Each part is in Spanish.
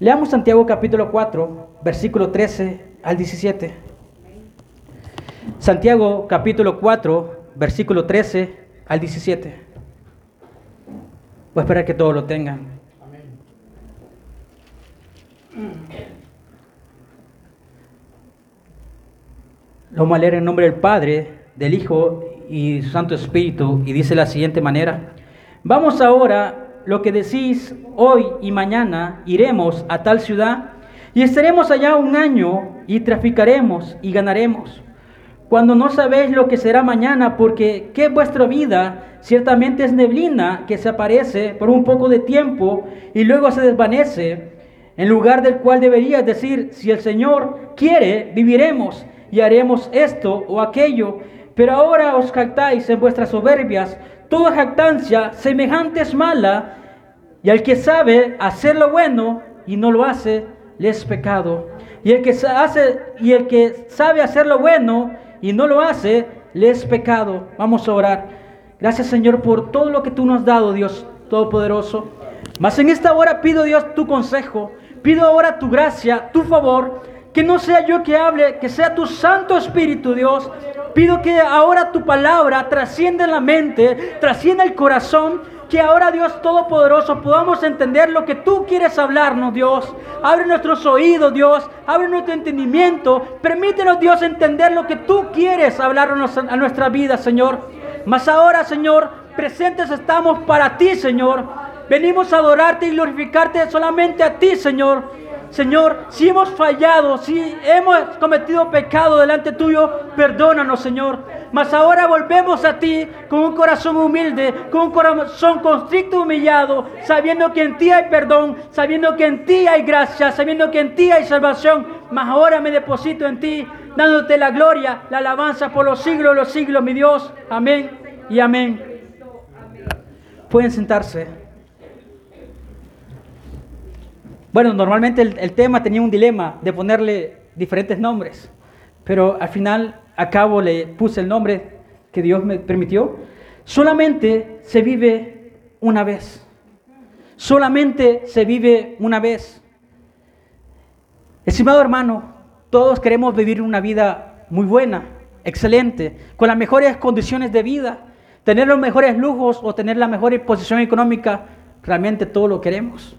Leamos Santiago capítulo 4, versículo 13 al 17. Santiago capítulo 4, versículo 13 al 17. Voy a esperar que todos lo tengan. Lo vamos a leer en nombre del Padre, del Hijo y Santo Espíritu y dice de la siguiente manera. Vamos ahora, lo que decís hoy y mañana, iremos a tal ciudad y estaremos allá un año y traficaremos y ganaremos. Cuando no sabéis lo que será mañana, porque qué vuestra vida ciertamente es neblina que se aparece por un poco de tiempo y luego se desvanece, en lugar del cual deberías decir, si el Señor quiere, viviremos y haremos esto o aquello. Pero ahora os jactáis en vuestras soberbias. Toda jactancia semejante es mala, y al que sabe hacer lo bueno y no lo hace, le es pecado. Y el que hace y el que sabe hacer lo bueno y no lo hace, le es pecado. Vamos a orar. Gracias, Señor, por todo lo que tú nos has dado, Dios Todopoderoso. Mas en esta hora pido, Dios, tu consejo. Pido ahora tu gracia, tu favor que no sea yo que hable, que sea tu Santo Espíritu, Dios. Pido que ahora tu palabra trascienda la mente, trascienda el corazón. Que ahora Dios Todopoderoso podamos entender lo que tú quieres hablarnos, Dios. Abre nuestros oídos, Dios. Abre nuestro entendimiento. Permítenos, Dios, entender lo que tú quieres hablarnos a nuestra vida, Señor. Mas ahora, Señor, presentes estamos para ti, Señor. Venimos a adorarte y glorificarte solamente a ti, Señor. Señor, si hemos fallado, si hemos cometido pecado delante tuyo, perdónanos, Señor. Mas ahora volvemos a ti con un corazón humilde, con un corazón constricto y humillado, sabiendo que en ti hay perdón, sabiendo que en ti hay gracia, sabiendo que en ti hay salvación. Mas ahora me deposito en ti, dándote la gloria, la alabanza por los siglos de los siglos, mi Dios. Amén y amén. Pueden sentarse. Bueno, normalmente el, tema tenía un dilema de ponerle diferentes nombres, pero al final a cabo le puse el nombre que Dios me permitió. Solamente se vive una vez. Solamente se vive una vez. Estimado hermano, todos queremos vivir una vida muy buena, excelente, con las mejores condiciones de vida, tener los mejores lujos o tener la mejor posición económica. Realmente todo lo queremos.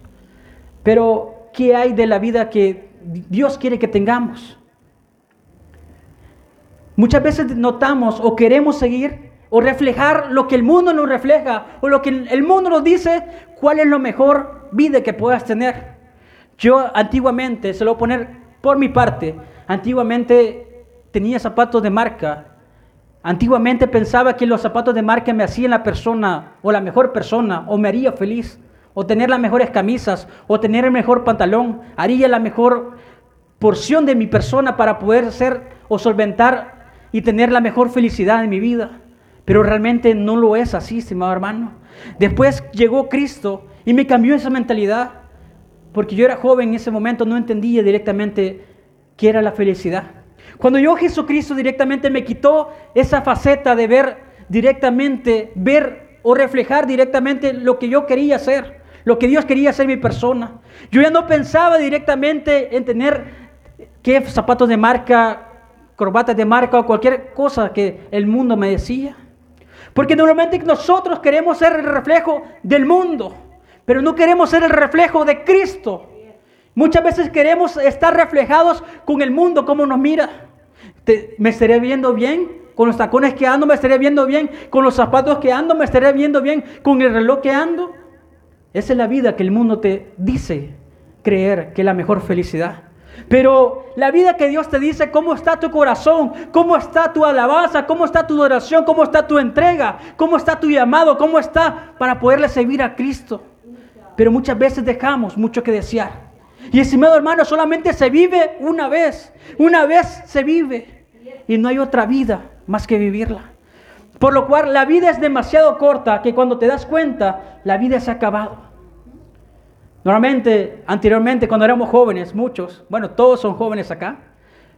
Pero, ¿qué hay de la vida que Dios quiere que tengamos? Muchas veces notamos o queremos seguir o reflejar lo que el mundo nos refleja o lo que el mundo nos dice, cuál es la mejor vida que puedas tener. Yo antiguamente, se lo voy a poner por mi parte, antiguamente tenía zapatos de marca. Antiguamente pensaba que los zapatos de marca me hacían la persona o la mejor persona o me haría feliz o tener las mejores camisas, o tener el mejor pantalón, haría la mejor porción de mi persona para poder ser o solventar y tener la mejor felicidad en mi vida. Pero realmente no lo es así, estimado hermano. Después llegó Cristo y me cambió esa mentalidad, porque yo era joven en ese momento, no entendía directamente qué era la felicidad. Cuando yo Jesucristo directamente me quitó esa faceta de ver directamente, ver o reflejar directamente lo que yo quería hacer lo que Dios quería hacer mi persona. Yo ya no pensaba directamente en tener qué zapatos de marca, corbatas de marca o cualquier cosa que el mundo me decía. Porque normalmente nosotros queremos ser el reflejo del mundo, pero no queremos ser el reflejo de Cristo. Muchas veces queremos estar reflejados con el mundo, como nos mira. ¿Me estaré viendo bien? Con los tacones que ando me estaré viendo bien. Con los zapatos que ando me estaré viendo bien. Con el reloj que ando. Esa es la vida que el mundo te dice creer que es la mejor felicidad. Pero la vida que Dios te dice, cómo está tu corazón, cómo está tu alabanza, cómo está tu oración, cómo está tu entrega, cómo está tu llamado, cómo está para poderle servir a Cristo. Pero muchas veces dejamos mucho que desear. Y estimado hermano, solamente se vive una vez. Una vez se vive. Y no hay otra vida más que vivirla. Por lo cual la vida es demasiado corta que cuando te das cuenta, la vida se ha acabado. Normalmente, anteriormente, cuando éramos jóvenes, muchos, bueno, todos son jóvenes acá,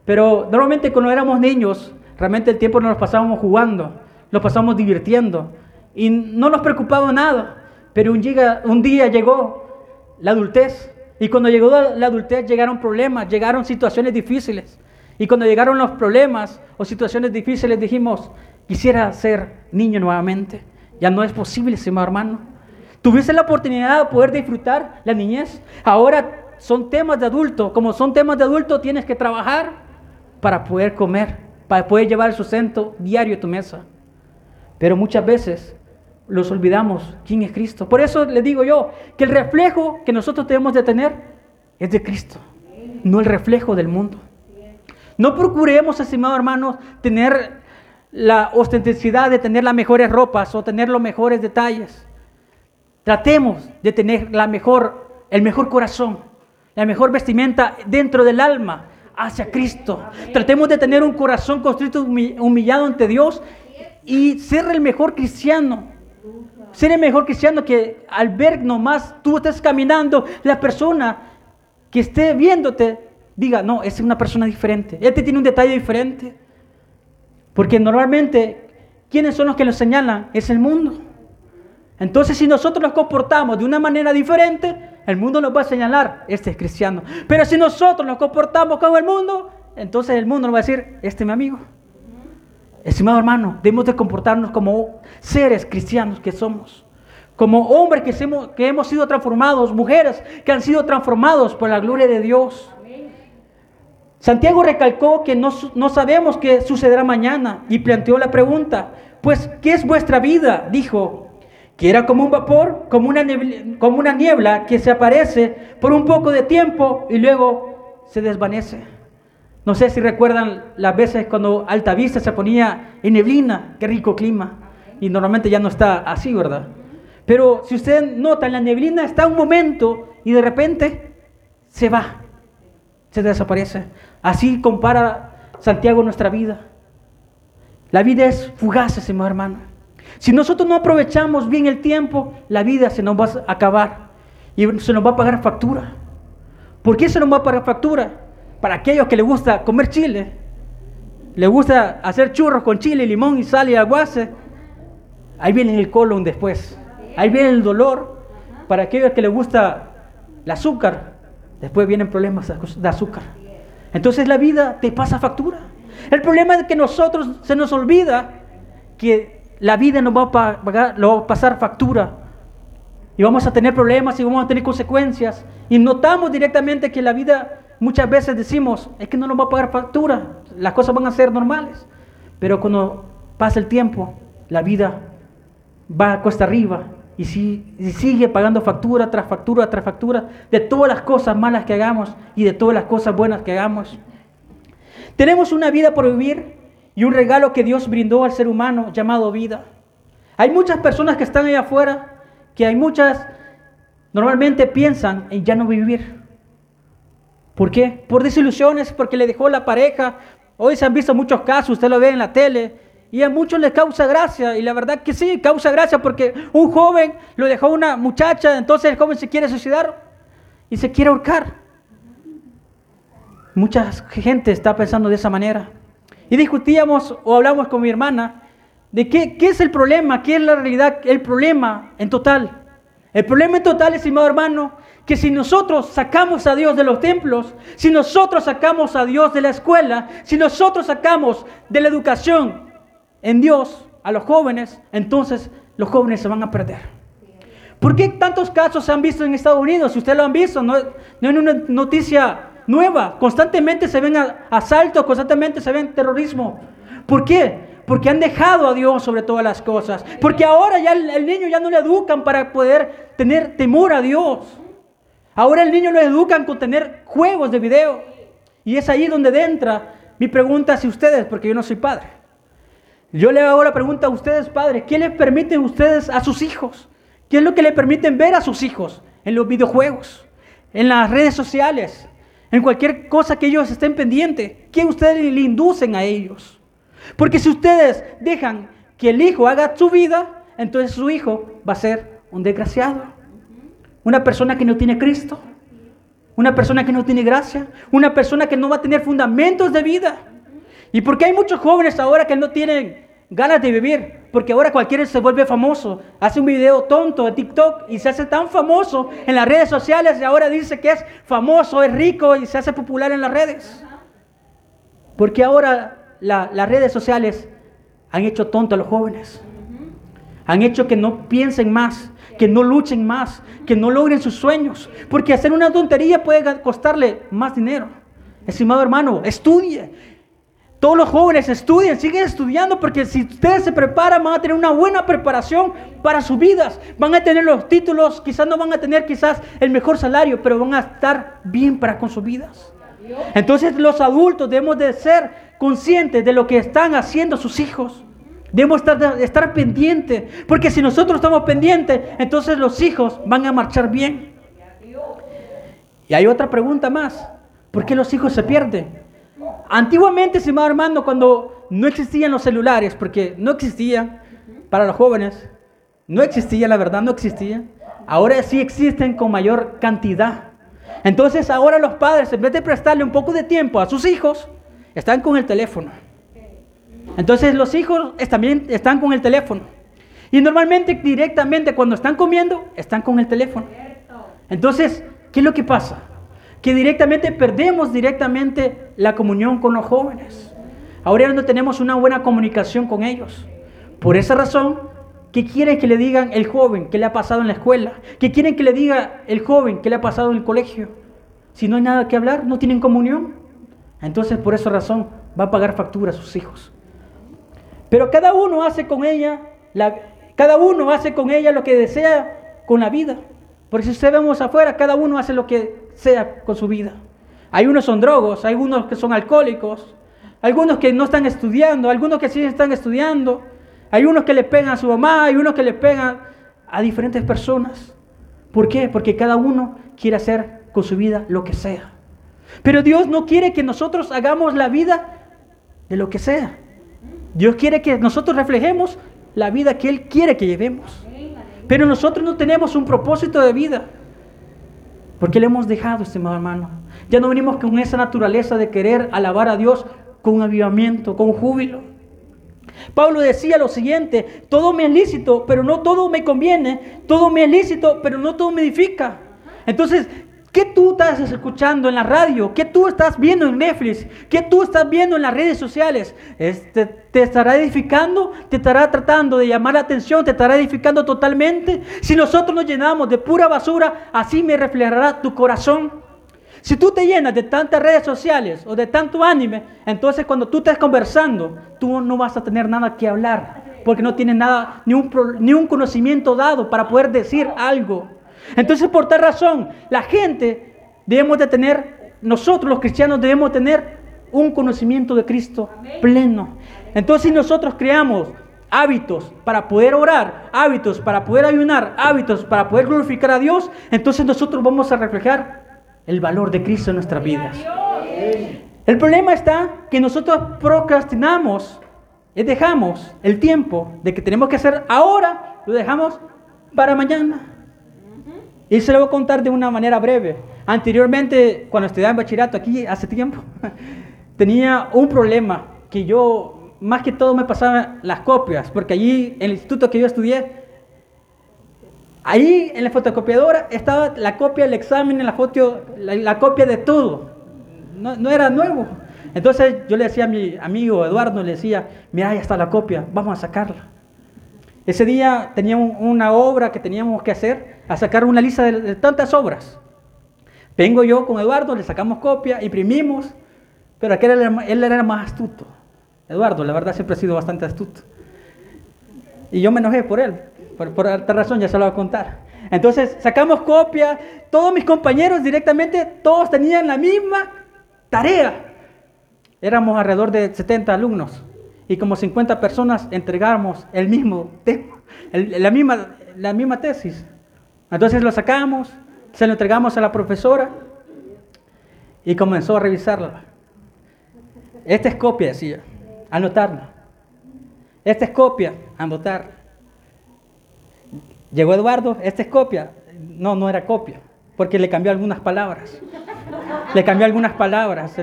pero normalmente cuando éramos niños, realmente el tiempo nos lo pasábamos jugando, nos pasábamos divirtiendo y no nos preocupaba nada. Pero un un día llegó la adultez Y cuando llegó la adultez llegaron problemas, llegaron situaciones difíciles. Y cuando llegaron los problemas o situaciones difíciles dijimos, quisiera ser niño nuevamente. Ya no es posible, estimado hermano. Tuviste la oportunidad de poder disfrutar la niñez. Ahora son temas de adulto. Como son temas de adulto, tienes que trabajar para poder comer, para poder llevar el sustento diario a tu mesa. Pero muchas veces los olvidamos quién es Cristo. Por eso le digo yo que el reflejo que nosotros debemos de tener es de Cristo, no el reflejo del mundo. No procuremos, estimados hermanos, tener la ostentacidad de tener las mejores ropas o tener los mejores detalles. Tratemos de tener la mejor, el mejor corazón, la mejor vestimenta dentro del alma hacia Cristo. Tratemos de tener un corazón constrito, humillado ante Dios y ser el mejor cristiano. Ser el mejor cristiano que al ver nomás tú estés caminando, la persona que esté viéndote diga, no, es una persona diferente. Este tiene un detalle diferente. Porque normalmente, ¿quiénes son los que lo señalan? Es el mundo. Entonces, si nosotros nos comportamos de una manera diferente, el mundo nos va a señalar, este es cristiano. Pero si nosotros nos comportamos como el mundo, entonces el mundo nos va a decir, este es mi amigo. Estimado hermano, debemos de comportarnos como seres cristianos que somos. Como hombres que hemos, que hemos sido transformados, mujeres que han sido transformados por la gloria de Dios. Santiago recalcó que no, no, sabemos qué sucederá mañana y planteó la pregunta, pues, ¿qué es vuestra vida? Dijo, que era como un vapor, como una, niebla, como una niebla que se aparece por un poco de tiempo y luego se desvanece. No sé si recuerdan las veces cuando Altavista se ponía en neblina, qué rico clima, y normalmente ya no está así, ¿verdad? Pero si usted nota, en la neblina está un momento y de repente se va, se desaparece. Así compara Santiago nuestra vida. La vida es fugaz, ese hermano. Si nosotros no aprovechamos bien el tiempo, la vida se nos va a acabar y se nos va a pagar factura. ¿Por qué se nos va a pagar factura? Para aquellos que les gusta comer chile, les gusta hacer churros con chile, limón y sal y aguace, ahí viene el colon después, ahí viene el dolor. Para aquellos que les gusta el azúcar, después vienen problemas de azúcar. Entonces la vida te pasa factura. El problema es que nosotros se nos olvida que la vida nos va a, pagar, va a pasar factura. Y vamos a tener problemas y vamos a tener consecuencias. Y notamos directamente que la vida muchas veces decimos, es que no nos va a pagar factura, las cosas van a ser normales. Pero cuando pasa el tiempo, la vida va a cuesta arriba y, si, y sigue pagando factura tras factura tras factura de todas las cosas malas que hagamos y de todas las cosas buenas que hagamos. Tenemos una vida por vivir y un regalo que Dios brindó al ser humano llamado vida. Hay muchas personas que están allá afuera, que hay muchas, normalmente piensan en ya no vivir. ¿Por qué? Por desilusiones, porque le dejó la pareja. Hoy se han visto muchos casos, usted lo ve en la tele, y a muchos les causa gracia, y la verdad que sí, causa gracia porque un joven lo dejó una muchacha, entonces el joven se quiere suicidar y se quiere ahorcar. Mucha gente está pensando de esa manera. Y discutíamos o hablamos con mi hermana de qué, qué es el problema, qué es la realidad, el problema en total. El problema en total, estimado hermano, que si nosotros sacamos a Dios de los templos, si nosotros sacamos a Dios de la escuela, si nosotros sacamos de la educación en Dios a los jóvenes, entonces los jóvenes se van a perder. ¿Por qué tantos casos se han visto en Estados Unidos? Si ustedes lo han visto, no, no es una noticia nueva. Constantemente se ven asaltos, constantemente se ven terrorismo. ¿Por qué? Porque han dejado a Dios sobre todas las cosas. Porque ahora ya el, niño ya no le educan para poder tener temor a Dios. Ahora el niño lo educan con tener juegos de video. Y es ahí donde entra mi pregunta hacia ustedes, porque yo no soy padre. Yo le hago la pregunta a ustedes, padres, ¿qué les permiten ustedes a sus hijos? ¿Qué es lo que le permiten ver a sus hijos en los videojuegos, en las redes sociales, en cualquier cosa que ellos estén pendientes, que ustedes le inducen a ellos. Porque si ustedes dejan que el hijo haga su vida, entonces su hijo va a ser un desgraciado. Una persona que no tiene Cristo. Una persona que no tiene gracia. Una persona que no va a tener fundamentos de vida. ¿Y porque hay muchos jóvenes ahora que no tienen ganas de vivir? Porque ahora cualquiera se vuelve famoso. Hace un video tonto de TikTok y se hace tan famoso en las redes sociales y ahora dice que es famoso, es rico y se hace popular en las redes. Porque ahora las redes sociales han hecho tonto a los jóvenes. Han hecho que no piensen más, que no luchen más, que no logren sus sueños. Porque hacer una tontería puede costarle más dinero. Estimado hermano, estudie. Todos los jóvenes estudien, siguen estudiando porque si ustedes se preparan van a tener una buena preparación para sus vidas. Van a tener los títulos, quizás no van a tener quizás el mejor salario, pero van a estar bien para con sus vidas. Entonces los adultos debemos de ser conscientes de lo que están haciendo sus hijos. Debemos estar, estar pendientes, porque si nosotros estamos pendientes, entonces los hijos van a marchar bien. Y hay otra pregunta más. ¿Por qué los hijos se pierden? Antiguamente, estimado hermano, cuando no existían los celulares, porque no existían para los jóvenes, no existía, la verdad, no existía. Ahora sí existen con mayor cantidad. Entonces ahora los padres, en vez de prestarle un poco de tiempo a sus hijos, están con el teléfono. Entonces los hijos también están con el teléfono. Y normalmente directamente cuando están comiendo, están con el teléfono. Entonces, ¿qué es lo que pasa? Que directamente perdemos directamente la comunión con los jóvenes. Ahora no tenemos una buena comunicación con ellos. Por esa razón, ¿qué quieren que le digan el joven que le ha pasado en la escuela? ¿Qué quieren que le diga el joven que le ha pasado en el colegio? Si no hay nada que hablar, no tienen comunión. Entonces, por esa razón, va a pagar factura a sus hijos. Pero cada uno hace con ella, cada uno hace con ella lo que desea con la vida. Porque si usted vemos afuera, cada uno hace lo que sea con su vida. Hay unos son drogos, hay algunos que son alcohólicos, algunos que no están estudiando, algunos que sí están estudiando, hay unos que le pegan a su mamá, hay unos que le pegan a diferentes personas. ¿Por qué? Porque cada uno quiere hacer con su vida lo que sea. Pero Dios no quiere que nosotros hagamos la vida de lo que sea. Dios quiere que nosotros reflejemos la vida que Él quiere que llevemos. Pero nosotros no tenemos un propósito de vida. Porque le hemos dejado, estimado hermano. Ya no venimos con esa naturaleza de querer alabar a Dios con avivamiento, con júbilo. Pablo decía lo siguiente, todo me es lícito, pero no todo me conviene, todo me es lícito, pero no todo me edifica. Entonces, ¿Qué tú estás escuchando en la radio? ¿Qué tú estás viendo en Netflix? ¿Qué tú estás viendo en las redes sociales? Este, ¿Te estará edificando? ¿Te estará tratando de llamar la atención? ¿Te estará edificando totalmente? Si nosotros nos llenamos de pura basura, así me reflejará tu corazón. Si tú te llenas de tantas redes sociales o de tanto anime, entonces cuando tú estés conversando, tú no vas a tener nada que hablar, porque no tienes nada, ni un, ni un conocimiento dado para poder decir algo. Entonces, por tal razón, la gente debemos de tener, nosotros los cristianos debemos tener un conocimiento de Cristo pleno. Entonces, si nosotros creamos hábitos para poder orar, hábitos para poder ayunar, hábitos para poder glorificar a Dios, entonces nosotros vamos a reflejar el valor de Cristo en nuestras vidas. El problema está que nosotros procrastinamos y dejamos el tiempo de que tenemos que hacer ahora, lo dejamos para mañana. Y se lo voy a contar de una manera breve. Anteriormente, cuando estudiaba en bachillerato aquí hace tiempo, tenía un problema que yo, más que todo, me pasaba las copias, porque allí, en el instituto que yo estudié, ahí en la fotocopiadora estaba la copia del examen, la, foto, la, copia de todo. No, no, era nuevo. Entonces yo le decía a mi amigo Eduardo, le decía, mira, ya está la copia, vamos a sacarla. Ese día teníamos una obra que teníamos que hacer, a sacar una lista de, tantas obras. Vengo yo con Eduardo, le sacamos copia, imprimimos, pero aquel él era más astuto. Eduardo, la verdad, siempre ha sido bastante astuto. Y yo me enojé por él, por, por esta razón ya se lo voy a contar. Entonces sacamos copia, todos mis compañeros directamente, todos tenían la misma tarea. Éramos alrededor de 70 alumnos y como 50 personas entregamos el mismo tema, la, misma, la misma tesis. Entonces lo sacamos, se lo entregamos a la profesora y comenzó a revisarla. Esta es copia, decía, anotarla. Esta es copia, anotar. Llegó Eduardo, esta es copia. No, no era copia, porque le cambió algunas palabras. Le cambió algunas palabras,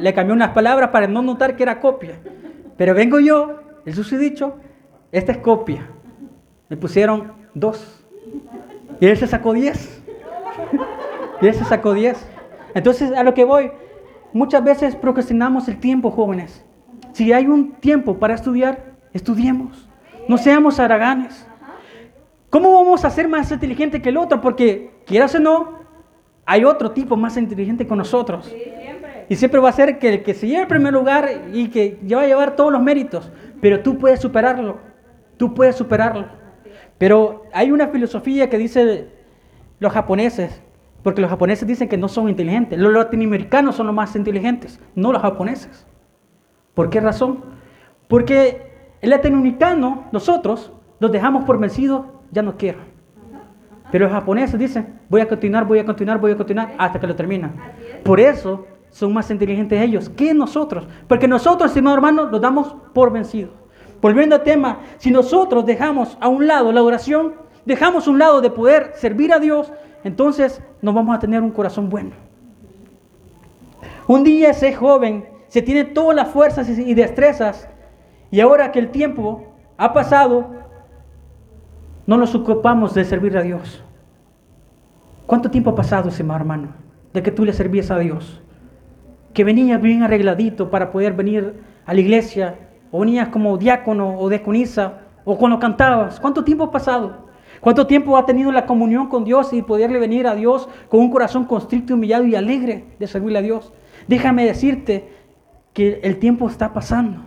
le, cambió unas palabras para no notar que era copia. Pero vengo yo, el susodicho, esta es copia. Me pusieron dos. Y él se sacó diez. Y él se sacó diez. Entonces, a lo que voy, muchas veces procrastinamos el tiempo, jóvenes. Si hay un tiempo para estudiar, estudiemos. No seamos haraganes. ¿Cómo vamos a ser más inteligentes que el otro? Porque, quieras o no, hay otro tipo más inteligente con nosotros. Y siempre va a ser que el que se lleve el primer lugar y que va a llevar todos los méritos. Pero tú puedes superarlo. Tú puedes superarlo. Pero hay una filosofía que dice los japoneses, porque los japoneses dicen que no son inteligentes. Los latinoamericanos son los más inteligentes, no los japoneses. ¿Por qué razón? Porque el latinoamericano, nosotros, los dejamos por vencidos, ya no quiero. Pero los japoneses dicen, voy a continuar, voy a continuar, voy a continuar hasta que lo terminan. Por eso son más inteligentes ellos que nosotros. Porque nosotros, estimados hermanos, los damos por vencidos. Volviendo al tema, si nosotros dejamos a un lado la oración, dejamos a un lado de poder servir a Dios, entonces no vamos a tener un corazón bueno. Un día ese joven se tiene todas las fuerzas y destrezas y ahora que el tiempo ha pasado, no nos ocupamos de servir a Dios. ¿Cuánto tiempo ha pasado, ese hermano, de que tú le servías a Dios? Que venías bien arregladito para poder venir a la iglesia, o venías como diácono o diaconisa, o cuando cantabas. ¿Cuánto tiempo ha pasado? ¿Cuánto tiempo ha tenido la comunión con Dios y poderle venir a Dios con un corazón constricto, humillado y alegre de servirle a Dios? Déjame decirte que el tiempo está pasando.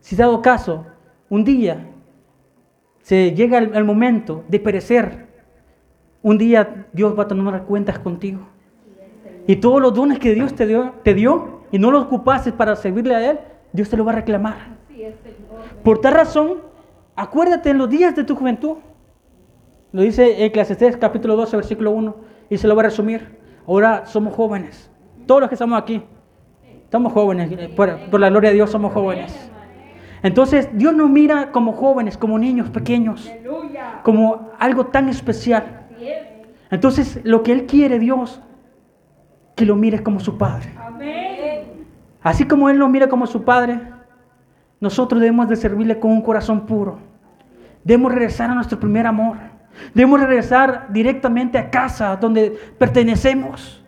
Si dado caso, un día se llega el, momento de perecer, un día Dios va a tomar cuentas contigo. Y todos los dones que Dios te dio, te dio y no los ocupaste para servirle a Él, Dios te lo va a reclamar. Por tal razón, acuérdate en los días de tu juventud. Lo dice Eclesiastés capítulo 12, versículo 1, y se lo va a resumir. Ahora somos jóvenes. Todos los que estamos aquí, estamos jóvenes. Por, por la gloria de Dios somos jóvenes. Entonces Dios nos mira como jóvenes, como niños pequeños, como algo tan especial. Entonces lo que Él quiere Dios, que lo mires como su Padre. Así como Él lo mira como su Padre, nosotros debemos de servirle con un corazón puro. Debemos regresar a nuestro primer amor. Debemos regresar directamente a casa donde pertenecemos.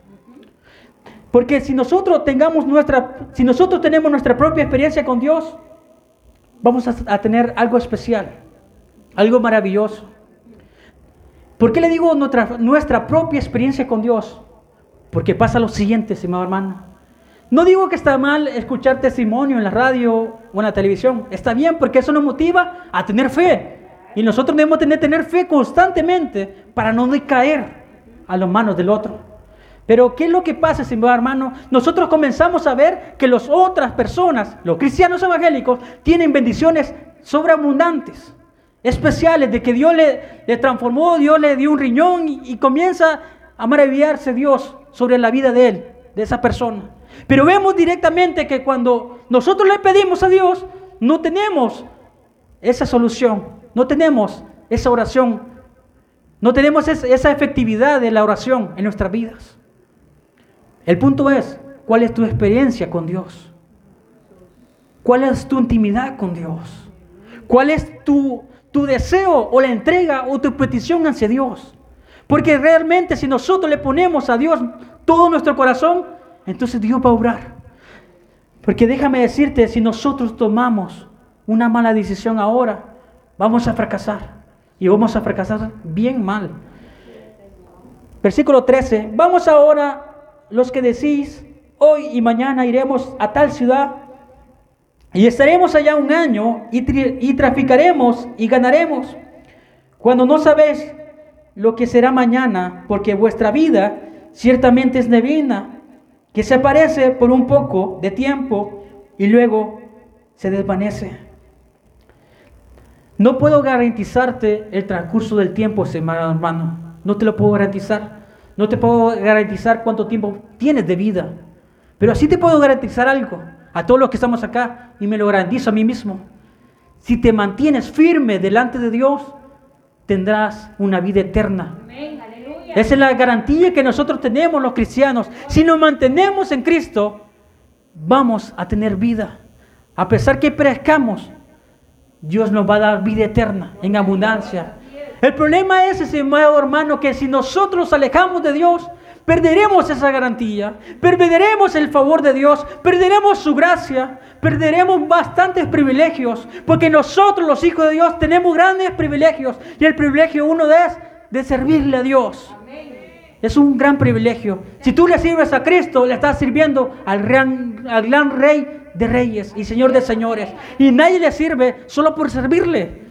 Porque si nosotros tengamos nuestra, si nosotros tenemos nuestra propia experiencia con Dios, vamos a, tener algo especial, algo maravilloso. ¿Por qué le digo nuestra, nuestra propia experiencia con Dios? Porque pasa lo siguiente, estimado hermano. No digo que está mal escuchar testimonio en la radio o en la televisión. Está bien porque eso nos motiva a tener fe. Y nosotros debemos tener, tener fe constantemente para no decaer a las manos del otro. Pero ¿qué es lo que pasa, estimado hermano? Nosotros comenzamos a ver que las otras personas, los cristianos evangélicos, tienen bendiciones sobreabundantes, especiales, de que Dios le, le transformó, Dios le dio un riñón y, y comienza a maravillarse Dios sobre la vida de él, de esa persona. Pero vemos directamente que cuando nosotros le pedimos a Dios, no tenemos esa solución, no tenemos esa oración, no tenemos esa efectividad de la oración en nuestras vidas. El punto es, ¿cuál es tu experiencia con Dios? ¿Cuál es tu intimidad con Dios? ¿Cuál es tu, tu deseo o la entrega o tu petición hacia Dios? Porque realmente si nosotros le ponemos a Dios todo nuestro corazón, entonces Dios va a obrar. Porque déjame decirte, si nosotros tomamos una mala decisión ahora, vamos a fracasar. Y vamos a fracasar bien mal. Versículo 13. Vamos ahora los que decís, hoy y mañana iremos a tal ciudad y estaremos allá un año y, traficaremos y ganaremos, cuando no sabéis lo que será mañana, porque vuestra vida ciertamente es neblina, que se aparece por un poco de tiempo y luego se desvanece. No puedo garantizarte el transcurso del tiempo, hermano. No te lo puedo garantizar. No te puedo garantizar cuánto tiempo tienes de vida. Pero así te puedo garantizar algo a todos los que estamos acá y me lo garantizo a mí mismo. Si te mantienes firme delante de Dios, tendrás una vida eterna. Esa es la garantía que nosotros tenemos los cristianos. Si nos mantenemos en Cristo, vamos a tener vida. A pesar que perezcamos, Dios nos va a dar vida eterna en abundancia. El problema es, estimado hermano, que si nosotros nos alejamos de Dios, perderemos esa garantía, perderemos el favor de Dios, perderemos su gracia, perderemos bastantes privilegios, porque nosotros los hijos de Dios tenemos grandes privilegios y el privilegio uno es de servirle a Dios. Es un gran privilegio. Si tú le sirves a Cristo, le estás sirviendo al gran, al gran Rey de Reyes y Señor de Señores. Y nadie le sirve solo por servirle.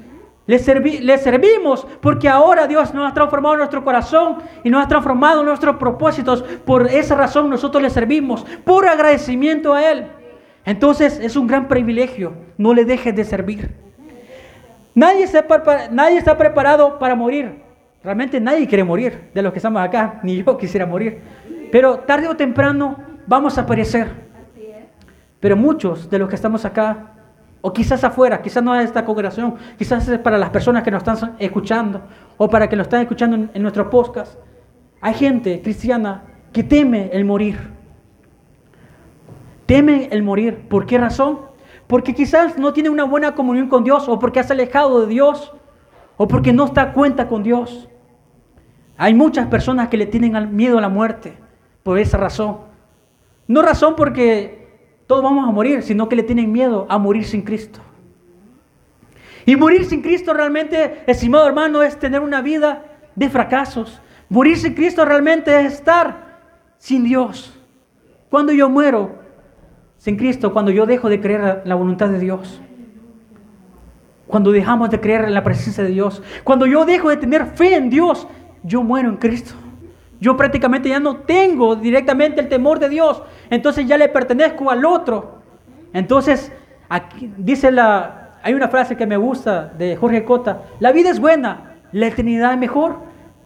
Le, le, servimos porque ahora Dios nos ha transformado nuestro corazón y nos ha transformado nuestros propósitos. Por esa razón nosotros le servimos, por agradecimiento a Él. Entonces es un gran privilegio. No le dejes de servir. Nadie está, nadie está preparado para morir. Realmente nadie quiere morir de los que estamos acá, ni yo quisiera morir. Pero tarde o temprano vamos a perecer. Pero muchos de los que estamos acá, o quizás afuera, quizás no es esta congregación, quizás es para las personas que nos están escuchando, o para que nos están escuchando en, en nuestro podcast, hay gente cristiana que teme el morir. Teme el morir. ¿Por qué razón? Porque quizás no tiene una buena comunión con Dios, o porque has alejado de Dios, o porque no está a cuenta con Dios. Hay muchas personas que le tienen miedo a la muerte por esa razón. No razón porque todos vamos a morir, sino que le tienen miedo a morir sin Cristo. Y morir sin Cristo realmente, estimado hermano, es tener una vida de fracasos. Morir sin Cristo realmente es estar sin Dios. Cuando yo muero sin Cristo, cuando yo dejo de creer la voluntad de Dios, cuando dejamos de creer en la presencia de Dios, cuando yo dejo de tener fe en Dios, yo muero en Cristo. Yo prácticamente ya no tengo directamente el temor de Dios. Entonces ya le pertenezco al otro. Entonces, aquí dice la, hay una frase que me gusta de Jorge Cota. La vida es buena, la eternidad es mejor.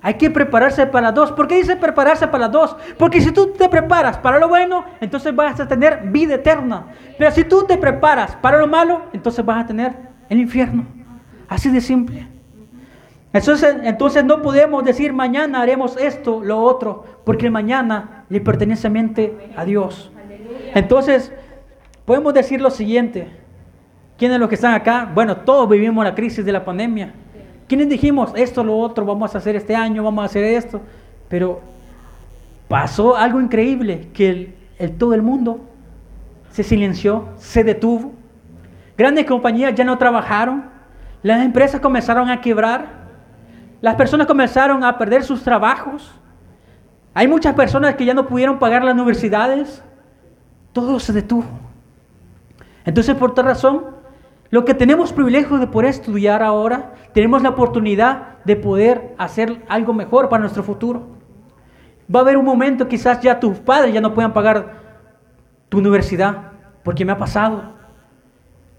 Hay que prepararse para las dos. ¿Por qué dice prepararse para las dos? Porque si tú te preparas para lo bueno, entonces vas a tener vida eterna. Pero si tú te preparas para lo malo, entonces vas a tener el infierno. Así de simple. Entonces, entonces no podemos decir mañana haremos esto, lo otro, porque mañana le pertenece mente a Dios. Entonces, podemos decir lo siguiente. ¿Quiénes los que están acá? Bueno, todos vivimos la crisis de la pandemia. ¿Quiénes dijimos esto, lo otro, vamos a hacer este año, vamos a hacer esto? Pero pasó algo increíble, que el, todo el mundo se silenció, se detuvo. Grandes compañías ya no trabajaron, las empresas comenzaron a quebrar, las personas comenzaron a perder sus trabajos. Hay muchas personas que ya no pudieron pagar las universidades. Todo se detuvo. Entonces, por tal razón, lo que tenemos privilegio de poder estudiar ahora, tenemos la oportunidad de poder hacer algo mejor para nuestro futuro. Va a haber un momento, quizás ya tus padres ya no puedan pagar tu universidad, porque me ha pasado.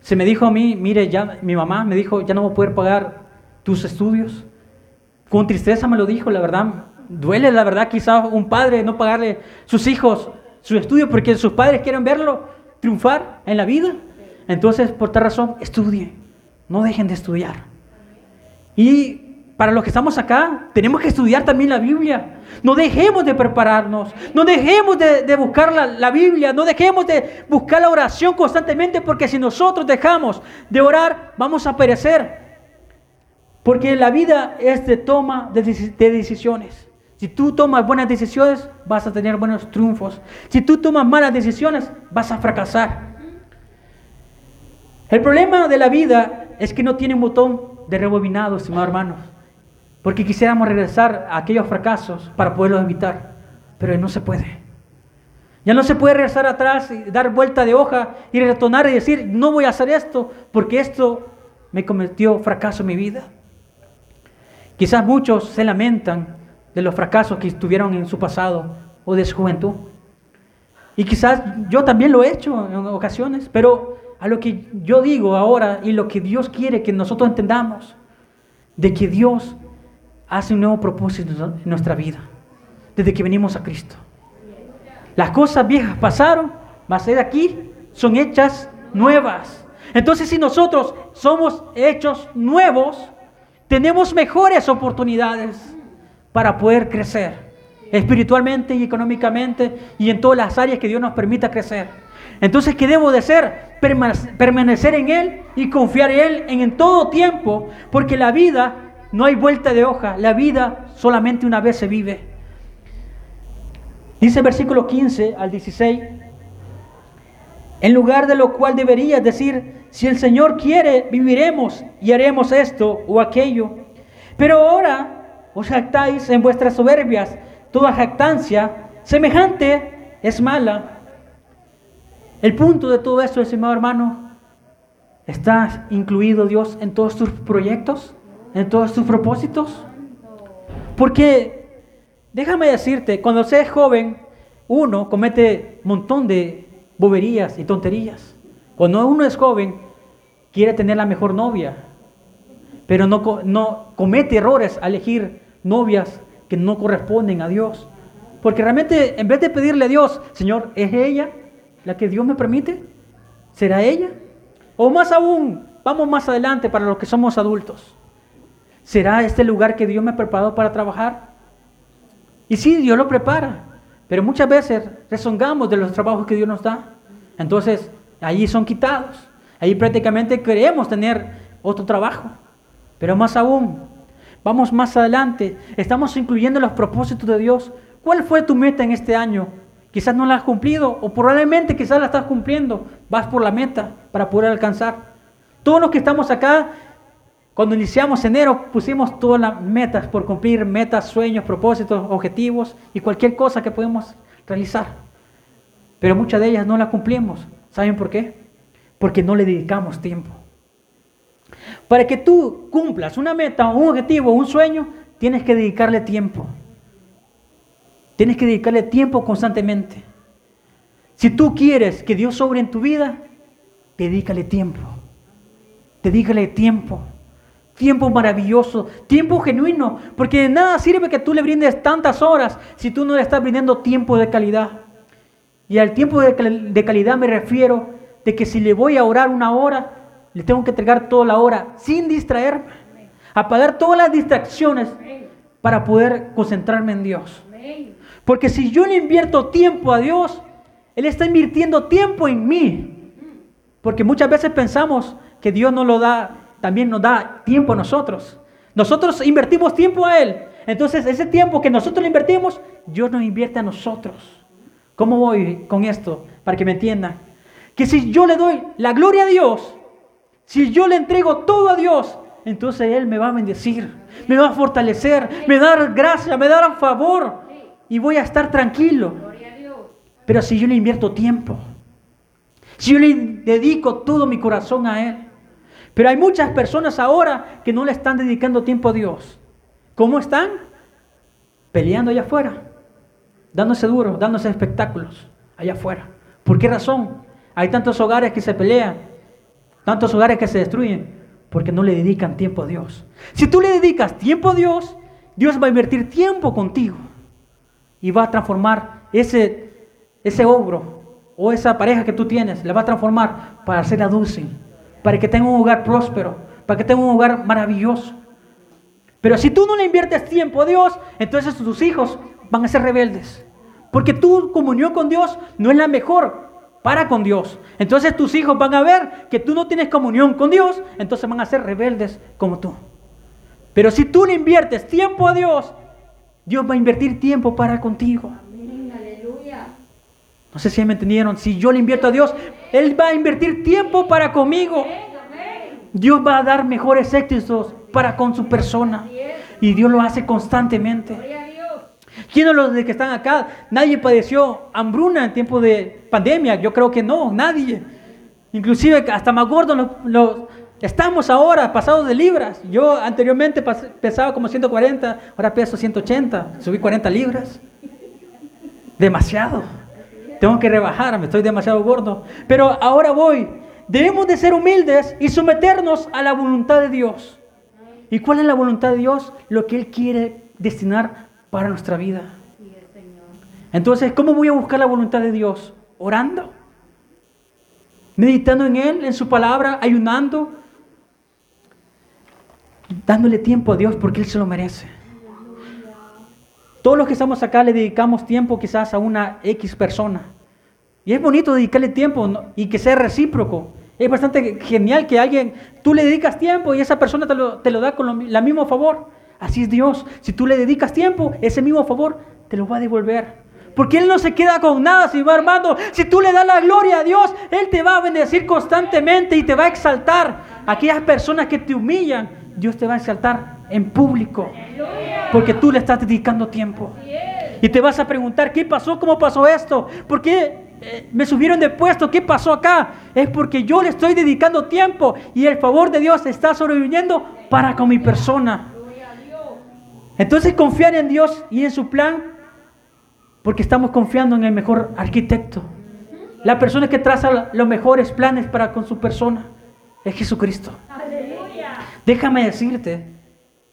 Se me dijo a mí, mire, ya mi mamá me dijo, ya no voy a poder pagar tus estudios. Con tristeza me lo dijo, la verdad. Duele, la verdad, quizás un padre no pagarle sus hijos su estudio porque sus padres quieren verlo triunfar en la vida. Entonces, por tal razón, estudien. No dejen de estudiar. Y para los que estamos acá, tenemos que estudiar también la Biblia. No dejemos de prepararnos, no dejemos de, buscar la, Biblia, no dejemos de buscar la oración constantemente, porque si nosotros dejamos de orar, vamos a perecer. Porque la vida es de toma de, decisiones. Si tú tomas buenas decisiones, vas a tener buenos triunfos. Si tú tomas malas decisiones, vas a fracasar. El problema de la vida es que no tiene un botón de rebobinado, estimados hermanos. Porque quisiéramos regresar a aquellos fracasos para poderlos evitar. Pero no se puede. Ya no se puede regresar atrás y dar vuelta de hoja y retornar y decir, no voy a hacer esto porque esto me cometió fracaso en mi vida. Quizás muchos se lamentan de los fracasos que tuvieron en su pasado o de su juventud. Y quizás yo también lo he hecho en ocasiones, pero a lo que yo digo ahora y lo que Dios quiere que nosotros entendamos, de que Dios hace un nuevo propósito en nuestra vida, desde que venimos a Cristo. Las cosas viejas pasaron, mas de aquí son hechas nuevas. Entonces si nosotros somos hechos nuevos, tenemos mejores oportunidades para poder crecer espiritualmente y económicamente y en todas las áreas que Dios nos permita crecer. Entonces, ¿qué debo de hacer? Permanecer en Él y confiar en Él en, en todo tiempo, porque la vida no hay vuelta de hoja, la vida solamente una vez se vive. Dice el versículo 15 al 16, en lugar de lo cual deberías decir, si el Señor quiere, viviremos y haremos esto o aquello. Pero ahora os jactáis en vuestras soberbias, toda jactancia semejante es mala. El punto de todo esto, estimado hermano, ¿está incluido Dios en todos tus proyectos? ¿En todos tus propósitos? Porque, déjame decirte, cuando se es joven, uno comete un montón de boberías y tonterías. Cuando uno es joven, quiere tener la mejor novia, pero no, no comete errores al elegir novias que no corresponden a Dios. Porque realmente, en vez de pedirle a Dios, Señor, ¿es ella la que Dios me permite? ¿Será ella? O más aún, vamos más adelante para los que somos adultos. ¿Será este lugar que Dios me ha preparado para trabajar? Y sí, Dios lo prepara, pero muchas veces rezongamos de los trabajos que Dios nos da. Entonces, allí son quitados. Ahí prácticamente queremos tener otro trabajo. Pero más aún, vamos más adelante, estamos incluyendo los propósitos de Dios. ¿Cuál fue tu meta en este año? Quizás no la has cumplido o probablemente quizás la estás cumpliendo. Vas por la meta para poder alcanzar. Todos los que estamos acá, cuando iniciamos enero, pusimos todas las metas por cumplir, metas, sueños, propósitos, objetivos y cualquier cosa que podemos realizar. Pero muchas de ellas no las cumplimos. ¿Saben por qué? porque no le dedicamos tiempo. Para que tú cumplas una meta, un objetivo, un sueño, tienes que dedicarle tiempo. Tienes que dedicarle tiempo constantemente. Si tú quieres que Dios sobre en tu vida, dedícale tiempo. Dedícale tiempo. Tiempo maravilloso, tiempo genuino, porque de nada sirve que tú le brindes tantas horas si tú no le estás brindando tiempo de calidad. Y al tiempo de, de calidad me refiero de que si le voy a orar una hora, le tengo que entregar toda la hora sin distraerme, apagar todas las distracciones para poder concentrarme en Dios. Porque si yo le invierto tiempo a Dios, Él está invirtiendo tiempo en mí. Porque muchas veces pensamos que Dios no lo da, también nos da tiempo a nosotros. Nosotros invertimos tiempo a Él. Entonces ese tiempo que nosotros le invertimos, Dios nos invierte a nosotros. ¿Cómo voy con esto? Para que me entiendan que si yo le doy la gloria a Dios, si yo le entrego todo a Dios, entonces Él me va a bendecir, me va a fortalecer, me va a dar gracia, me va a dar favor y voy a estar tranquilo. Pero si yo le invierto tiempo, si yo le dedico todo mi corazón a Él, pero hay muchas personas ahora que no le están dedicando tiempo a Dios. ¿Cómo están? Peleando allá afuera, dándose duro, dándose espectáculos allá afuera. ¿Por qué razón? Hay tantos hogares que se pelean, tantos hogares que se destruyen, porque no le dedican tiempo a Dios. Si tú le dedicas tiempo a Dios, Dios va a invertir tiempo contigo y va a transformar ese, ese ogro o esa pareja que tú tienes, la va a transformar para ser adulce, para que tenga un hogar próspero, para que tenga un hogar maravilloso. Pero si tú no le inviertes tiempo a Dios, entonces tus hijos van a ser rebeldes. Porque tu comunión con Dios no es la mejor para con Dios. Entonces tus hijos van a ver que tú no tienes comunión con Dios, entonces van a ser rebeldes como tú. Pero si tú le inviertes tiempo a Dios, Dios va a invertir tiempo para contigo. No sé si me entendieron. Si yo le invierto a Dios, Él va a invertir tiempo para conmigo. Dios va a dar mejores éxitos para con su persona. Y Dios lo hace constantemente. ¿Quiénes los de que están acá? Nadie padeció hambruna en tiempo de pandemia. Yo creo que no, nadie. Inclusive hasta más gordos los, estamos ahora, pasados de libras. Yo anteriormente pesaba como 140, ahora peso 180. Subí 40 libras. Demasiado. Tengo que rebajar, me estoy demasiado gordo. Pero ahora voy. Debemos de ser humildes y someternos a la voluntad de Dios. ¿Y cuál es la voluntad de Dios? Lo que Él quiere destinar para nuestra vida. Entonces, ¿cómo voy a buscar la voluntad de Dios? Orando, meditando en Él, en su palabra, ayunando, dándole tiempo a Dios porque Él se lo merece. Todos los que estamos acá le dedicamos tiempo quizás a una X persona. Y es bonito dedicarle tiempo y que sea recíproco. Es bastante genial que alguien, tú le dedicas tiempo y esa persona te lo, lo da con la mismo favor. Así es Dios. Si tú le dedicas tiempo, ese mismo favor te lo va a devolver. Porque Él no se queda con nada, si va hermano. Si tú le das la gloria a Dios, Él te va a bendecir constantemente y te va a exaltar. Aquellas personas que te humillan, Dios te va a exaltar en público. Porque tú le estás dedicando tiempo. Y te vas a preguntar, ¿qué pasó? ¿Cómo pasó esto? ¿Por qué eh, me subieron de puesto? ¿Qué pasó acá? Es porque yo le estoy dedicando tiempo y el favor de Dios está sobreviviendo para con mi persona. Entonces confiar en Dios y en su plan, porque estamos confiando en el mejor arquitecto. La persona que traza los mejores planes para con su persona es Jesucristo. Déjame decirte,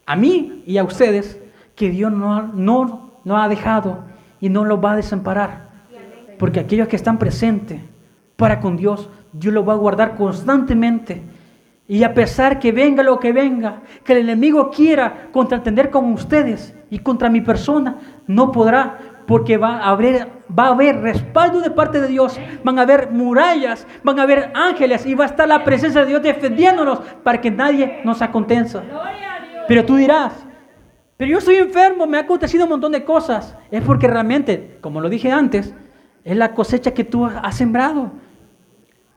a mí y a ustedes, que Dios no, no, no ha dejado y no lo va a desamparar. Porque aquellos que están presentes para con Dios, Dios lo va a guardar constantemente y a pesar que venga lo que venga, que el enemigo quiera contratender con ustedes y contra mi persona, no podrá, porque va a haber, va a haber respaldo de parte de Dios, van a haber murallas, van a haber ángeles y va a estar la presencia de Dios defendiéndonos para que nadie nos acontenza. Pero tú dirás, pero yo estoy enfermo, me ha acontecido un montón de cosas. Es porque realmente, como lo dije antes, es la cosecha que tú has sembrado.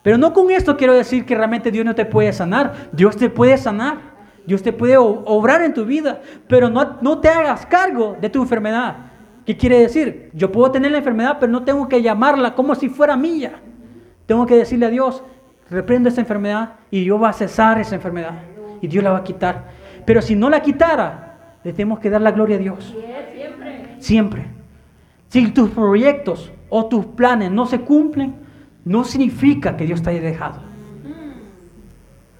Pero no con esto quiero decir que realmente Dios no te puede sanar. Dios te puede sanar. Dios te puede obrar en tu vida. Pero no, no te hagas cargo de tu enfermedad. ¿Qué quiere decir? Yo puedo tener la enfermedad, pero no tengo que llamarla como si fuera mía. Tengo que decirle a Dios, reprendo esta enfermedad y Dios va a cesar esa enfermedad. Y Dios la va a quitar. Pero si no la quitara, le tenemos que dar la gloria a Dios. Siempre. Siempre. Si tus proyectos o tus planes no se cumplen, no significa que Dios te haya dejado.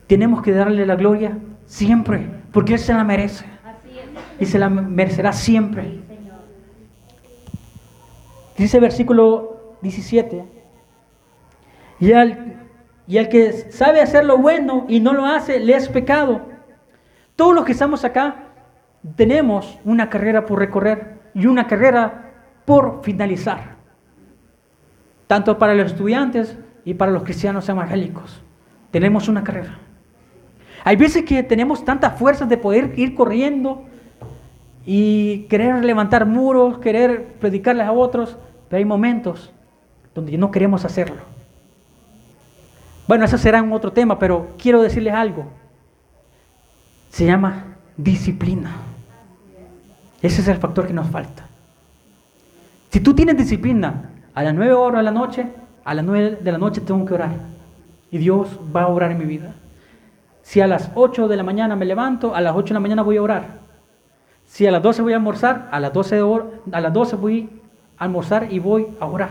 Tenemos que darle la gloria siempre, porque Él se la merece. Y se la merecerá siempre. Dice el versículo 17. Y al, y al que sabe hacer lo bueno y no lo hace, le es pecado. Todos los que estamos acá tenemos una carrera por recorrer y una carrera por finalizar tanto para los estudiantes y para los cristianos evangélicos. Tenemos una carrera. Hay veces que tenemos tantas fuerzas de poder ir corriendo y querer levantar muros, querer predicarles a otros, pero hay momentos donde no queremos hacerlo. Bueno, eso será un otro tema, pero quiero decirles algo. Se llama disciplina. Ese es el factor que nos falta. Si tú tienes disciplina, a las 9 horas de la noche, a las 9 de la noche tengo que orar. Y Dios va a orar en mi vida. Si a las 8 de la mañana me levanto, a las 8 de la mañana voy a orar. Si a las 12 voy a almorzar, a las 12, a las 12 voy a almorzar y voy a orar.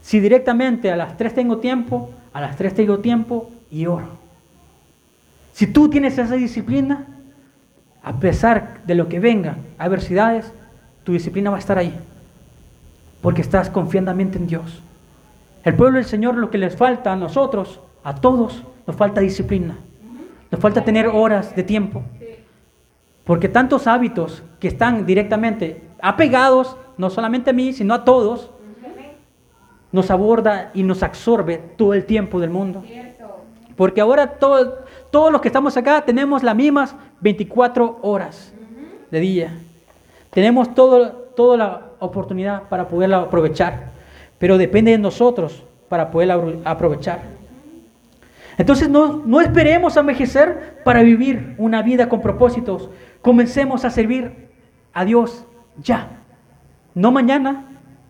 Si directamente a las 3 tengo tiempo, a las 3 tengo tiempo y oro. Si tú tienes esa disciplina, a pesar de lo que venga, adversidades, tu disciplina va a estar ahí porque estás confiandamente en Dios. El pueblo del Señor lo que les falta a nosotros, a todos, nos falta disciplina. Nos falta tener horas de tiempo. Porque tantos hábitos que están directamente apegados, no solamente a mí, sino a todos, nos aborda y nos absorbe todo el tiempo del mundo. Porque ahora todos los que estamos acá tenemos las mismas 24 horas de día. Tenemos todo, toda la oportunidad para poderla aprovechar, pero depende de nosotros para poderla aprovechar. Entonces no, no esperemos a envejecer para vivir una vida con propósitos. Comencemos a servir a Dios ya. No mañana,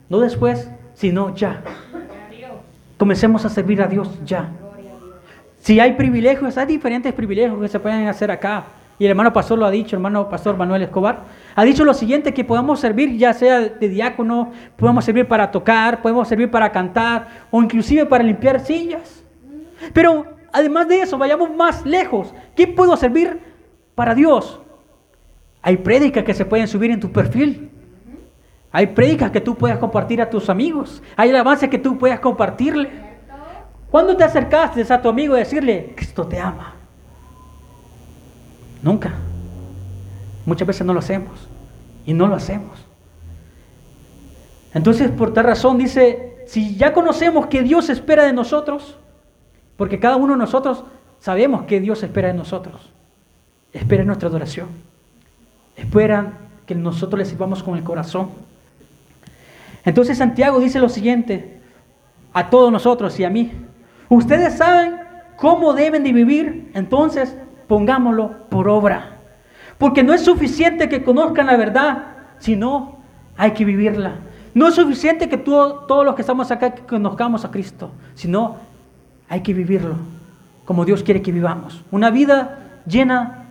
no después, sino ya. Comencemos a servir a Dios ya. Si hay privilegios, hay diferentes privilegios que se pueden hacer acá. Y el hermano pastor lo ha dicho, hermano pastor Manuel Escobar, ha dicho lo siguiente, que podamos servir ya sea de diácono, podemos servir para tocar, podemos servir para cantar o inclusive para limpiar sillas. Pero además de eso, vayamos más lejos. ¿Qué puedo servir para Dios? Hay prédicas que se pueden subir en tu perfil. Hay prédicas que tú puedas compartir a tus amigos. Hay alabanzas que tú puedas compartirle. ¿Cuándo te acercaste a tu amigo y decirle, Cristo te ama? Nunca. Muchas veces no lo hacemos y no lo hacemos. Entonces, por tal razón dice si ya conocemos que Dios espera de nosotros, porque cada uno de nosotros sabemos que Dios espera de nosotros, espera nuestra adoración, espera que nosotros le sirvamos con el corazón. Entonces Santiago dice lo siguiente a todos nosotros y a mí. Ustedes saben cómo deben de vivir, entonces pongámoslo por obra. Porque no es suficiente que conozcan la verdad, sino hay que vivirla. No es suficiente que todos los que estamos acá conozcamos a Cristo, sino hay que vivirlo como Dios quiere que vivamos. Una vida llena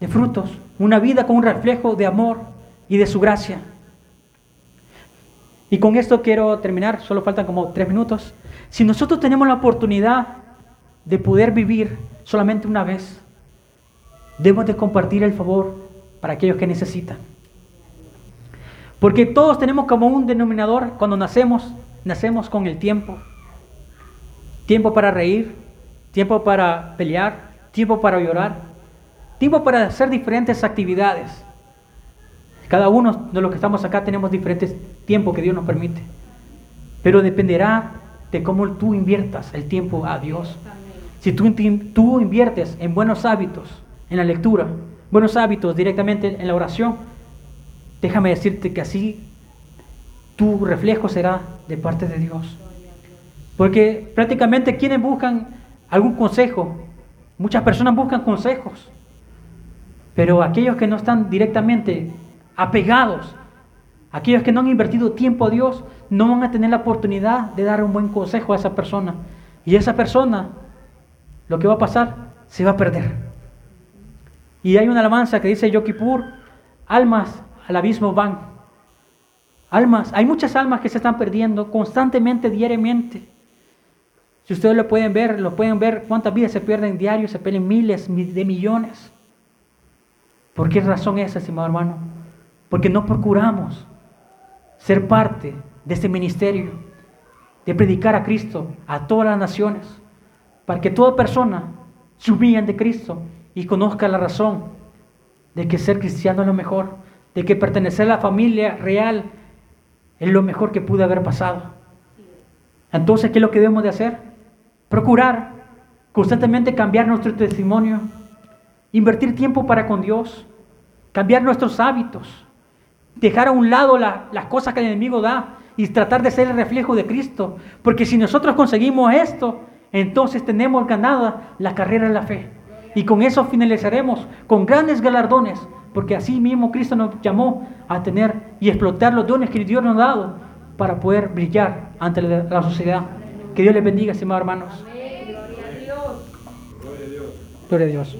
de frutos, una vida con un reflejo de amor y de su gracia. Y con esto quiero terminar, solo faltan como tres minutos. Si nosotros tenemos la oportunidad de poder vivir solamente una vez, debemos de compartir el favor para aquellos que necesitan. Porque todos tenemos como un denominador cuando nacemos, nacemos con el tiempo. Tiempo para reír, tiempo para pelear, tiempo para llorar, tiempo para hacer diferentes actividades. Cada uno de los que estamos acá tenemos diferentes tiempos que Dios nos permite. Pero dependerá de cómo tú inviertas el tiempo a Dios. Si tú, tú inviertes en buenos hábitos, en la lectura, buenos hábitos directamente en la oración, Déjame decirte que así tu reflejo será de parte de Dios. Porque prácticamente quienes buscan algún consejo, muchas personas buscan consejos, pero aquellos que no están directamente apegados, aquellos que no han invertido tiempo a Dios, no van a tener la oportunidad de dar un buen consejo a esa persona. Y esa persona, lo que va a pasar, se va a perder. Y hay una alabanza que dice Yokipur, almas al abismo van. Almas, hay muchas almas que se están perdiendo constantemente, diariamente. Si ustedes lo pueden ver, lo pueden ver cuántas vidas se pierden diario, se pierden miles de millones. ¿Por qué razón es, estimado hermano? Porque no procuramos ser parte de este ministerio, de predicar a Cristo a todas las naciones, para que toda persona se humille de Cristo y conozca la razón de que ser cristiano es lo mejor de que pertenecer a la familia real es lo mejor que pude haber pasado. Entonces, ¿qué es lo que debemos de hacer? Procurar constantemente cambiar nuestro testimonio, invertir tiempo para con Dios, cambiar nuestros hábitos, dejar a un lado las cosas que el enemigo da y tratar de ser el reflejo de Cristo. Porque si nosotros conseguimos esto, entonces tenemos ganada la carrera de la fe. Y con eso finalizaremos con grandes galardones porque así mismo Cristo nos llamó a tener y explotar los dones que Dios nos ha dado para poder brillar ante la sociedad. Que Dios les bendiga, estimados hermanos. Gloria a Dios. Gloria a Dios.